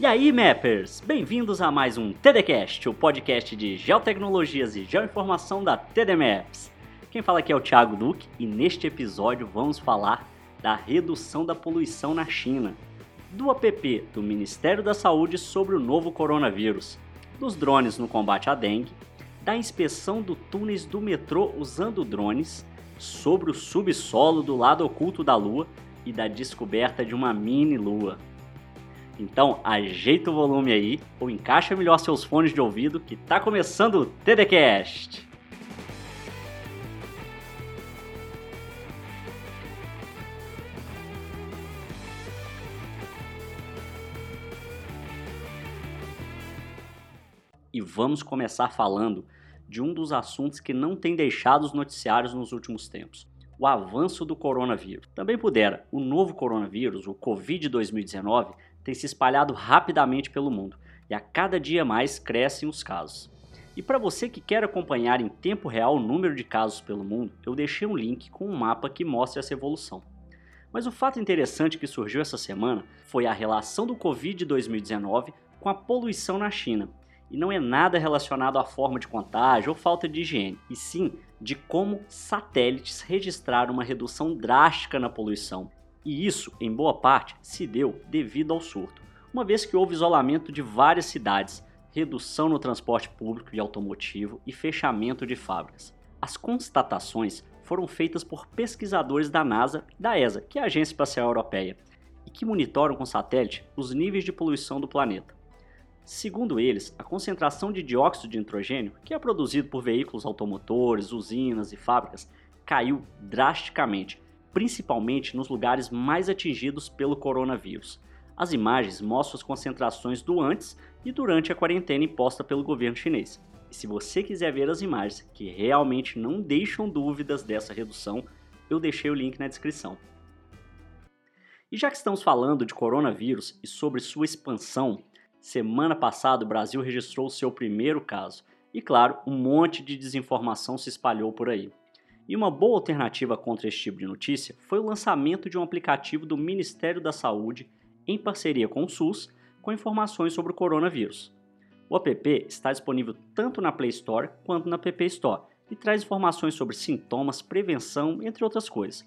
E aí, Mappers! Bem-vindos a mais um TDCast, o podcast de geotecnologias e geoinformação da TD Maps. Quem fala aqui é o Thiago Duque e neste episódio vamos falar da redução da poluição na China, do app do Ministério da Saúde sobre o novo coronavírus, dos drones no combate à dengue, da inspeção do túneis do metrô usando drones, sobre o subsolo do lado oculto da Lua e da descoberta de uma mini Lua. Então, ajeita o volume aí ou encaixa melhor seus fones de ouvido que tá começando o TDCast. E vamos começar falando de um dos assuntos que não tem deixado os noticiários nos últimos tempos: o avanço do coronavírus. Também pudera, o novo coronavírus, o Covid-2019, tem se espalhado rapidamente pelo mundo e a cada dia mais crescem os casos. E para você que quer acompanhar em tempo real o número de casos pelo mundo, eu deixei um link com um mapa que mostra essa evolução. Mas o fato interessante que surgiu essa semana foi a relação do Covid-2019 com a poluição na China. E não é nada relacionado à forma de contágio ou falta de higiene, e sim de como satélites registraram uma redução drástica na poluição e isso, em boa parte, se deu devido ao surto, uma vez que houve isolamento de várias cidades, redução no transporte público e automotivo e fechamento de fábricas. As constatações foram feitas por pesquisadores da NASA e da ESA, que é a Agência Espacial Europeia, e que monitoram com satélite os níveis de poluição do planeta. Segundo eles, a concentração de dióxido de nitrogênio, que é produzido por veículos automotores, usinas e fábricas, caiu drasticamente, principalmente nos lugares mais atingidos pelo coronavírus. As imagens mostram as concentrações do antes e durante a quarentena imposta pelo governo chinês. E se você quiser ver as imagens que realmente não deixam dúvidas dessa redução, eu deixei o link na descrição. E já que estamos falando de coronavírus e sobre sua expansão, semana passada o Brasil registrou seu primeiro caso. E claro, um monte de desinformação se espalhou por aí. E uma boa alternativa contra esse tipo de notícia foi o lançamento de um aplicativo do Ministério da Saúde em parceria com o SUS com informações sobre o coronavírus. O app está disponível tanto na Play Store quanto na App Store e traz informações sobre sintomas, prevenção, entre outras coisas.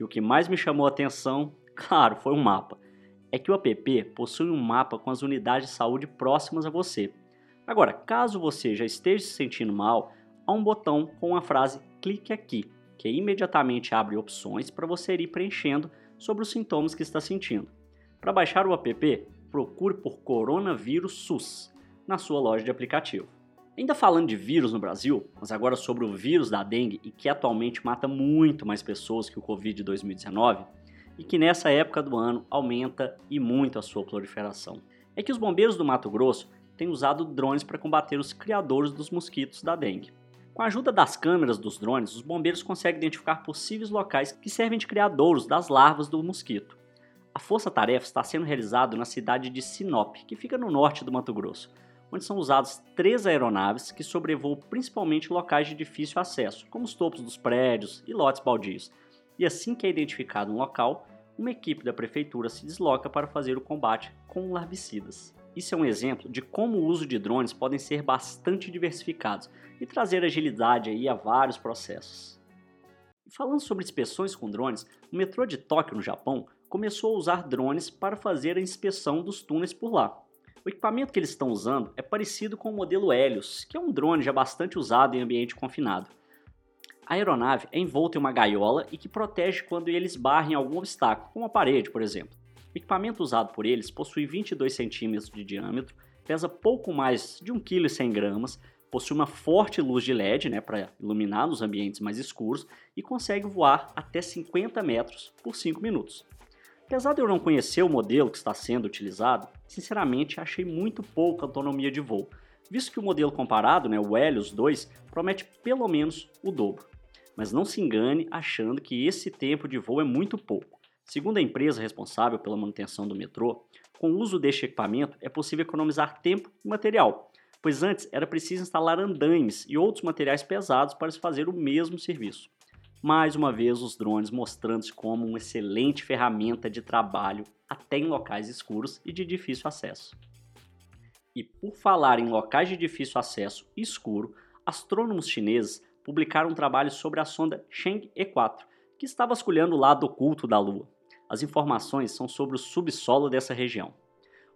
E o que mais me chamou a atenção, claro, foi um mapa. É que o app possui um mapa com as unidades de saúde próximas a você. Agora, caso você já esteja se sentindo mal, há um botão com a frase clique aqui, que imediatamente abre opções para você ir preenchendo sobre os sintomas que está sentindo. Para baixar o app, procure por Coronavírus SUS na sua loja de aplicativo. Ainda falando de vírus no Brasil, mas agora sobre o vírus da dengue e que atualmente mata muito mais pessoas que o Covid-2019 e que nessa época do ano aumenta e muito a sua proliferação. É que os bombeiros do Mato Grosso têm usado drones para combater os criadores dos mosquitos da dengue. Com a ajuda das câmeras dos drones, os bombeiros conseguem identificar possíveis locais que servem de criadouros das larvas do mosquito. A força-tarefa está sendo realizada na cidade de Sinop, que fica no norte do Mato Grosso, onde são usadas três aeronaves que sobrevoam principalmente locais de difícil acesso, como os topos dos prédios e lotes baldios. E assim que é identificado um local, uma equipe da prefeitura se desloca para fazer o combate com larvicidas. Isso é um exemplo de como o uso de drones podem ser bastante diversificados e trazer agilidade aí a vários processos. falando sobre inspeções com drones, o metrô de Tóquio, no Japão, começou a usar drones para fazer a inspeção dos túneis por lá. O equipamento que eles estão usando é parecido com o modelo Helios, que é um drone já bastante usado em ambiente confinado. A aeronave é envolta em uma gaiola e que protege quando eles barrem algum obstáculo, como a parede, por exemplo. O equipamento usado por eles possui 22 centímetros de diâmetro, pesa pouco mais de 1,1 kg, possui uma forte luz de LED né, para iluminar nos ambientes mais escuros e consegue voar até 50 metros por 5 minutos. Apesar de eu não conhecer o modelo que está sendo utilizado, sinceramente achei muito pouca autonomia de voo, visto que o modelo comparado, né, o Helios 2, promete pelo menos o dobro. Mas não se engane achando que esse tempo de voo é muito pouco. Segundo a empresa responsável pela manutenção do metrô, com o uso deste equipamento é possível economizar tempo e material, pois antes era preciso instalar andaimes e outros materiais pesados para se fazer o mesmo serviço. Mais uma vez, os drones mostrando-se como uma excelente ferramenta de trabalho até em locais escuros e de difícil acesso. E por falar em locais de difícil acesso e escuro, astrônomos chineses publicaram um trabalho sobre a sonda Cheng E4, que está vasculhando o lado oculto da Lua. As informações são sobre o subsolo dessa região.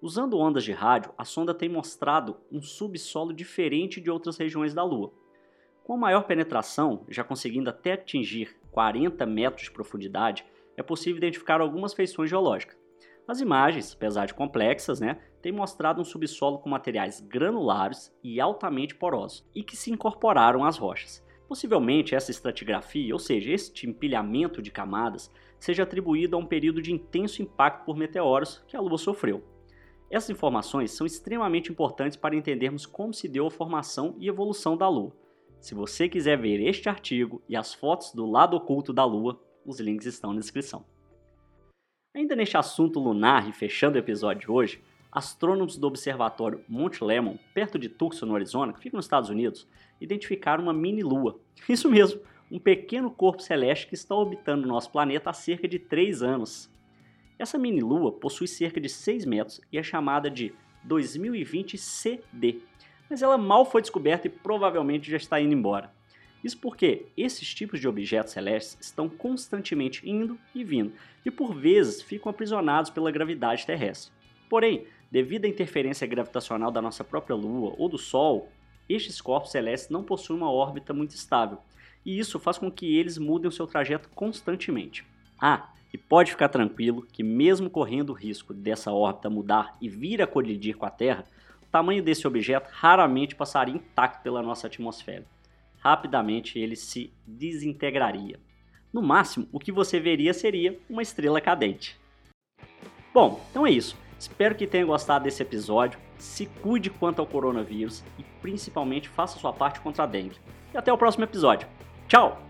Usando ondas de rádio, a sonda tem mostrado um subsolo diferente de outras regiões da Lua. Com maior penetração, já conseguindo até atingir 40 metros de profundidade, é possível identificar algumas feições geológicas. As imagens, apesar de complexas, né, têm mostrado um subsolo com materiais granulares e altamente porosos, e que se incorporaram às rochas. Possivelmente essa estratigrafia, ou seja, este empilhamento de camadas, seja atribuído a um período de intenso impacto por meteoros que a Lua sofreu. Essas informações são extremamente importantes para entendermos como se deu a formação e evolução da Lua. Se você quiser ver este artigo e as fotos do lado oculto da Lua, os links estão na descrição. Ainda neste assunto lunar e fechando o episódio de hoje, astrônomos do Observatório Monte Lemmon, perto de Tucson, no Arizona, que fica nos Estados Unidos, identificaram uma mini-lua. Isso mesmo, um pequeno corpo celeste que está orbitando nosso planeta há cerca de 3 anos. Essa mini-lua possui cerca de 6 metros e é chamada de 2020 CD, mas ela mal foi descoberta e provavelmente já está indo embora. Isso porque esses tipos de objetos celestes estão constantemente indo e vindo e por vezes ficam aprisionados pela gravidade terrestre. Porém, devido à interferência gravitacional da nossa própria Lua ou do Sol, estes corpos celestes não possuem uma órbita muito estável e isso faz com que eles mudem o seu trajeto constantemente. Ah, e pode ficar tranquilo que, mesmo correndo o risco dessa órbita mudar e vir a colidir com a Terra, o tamanho desse objeto raramente passaria intacto pela nossa atmosfera. Rapidamente ele se desintegraria. No máximo, o que você veria seria uma estrela cadente. Bom, então é isso. Espero que tenha gostado desse episódio. Se cuide quanto ao coronavírus e principalmente faça sua parte contra a dengue. E até o próximo episódio. Tchau!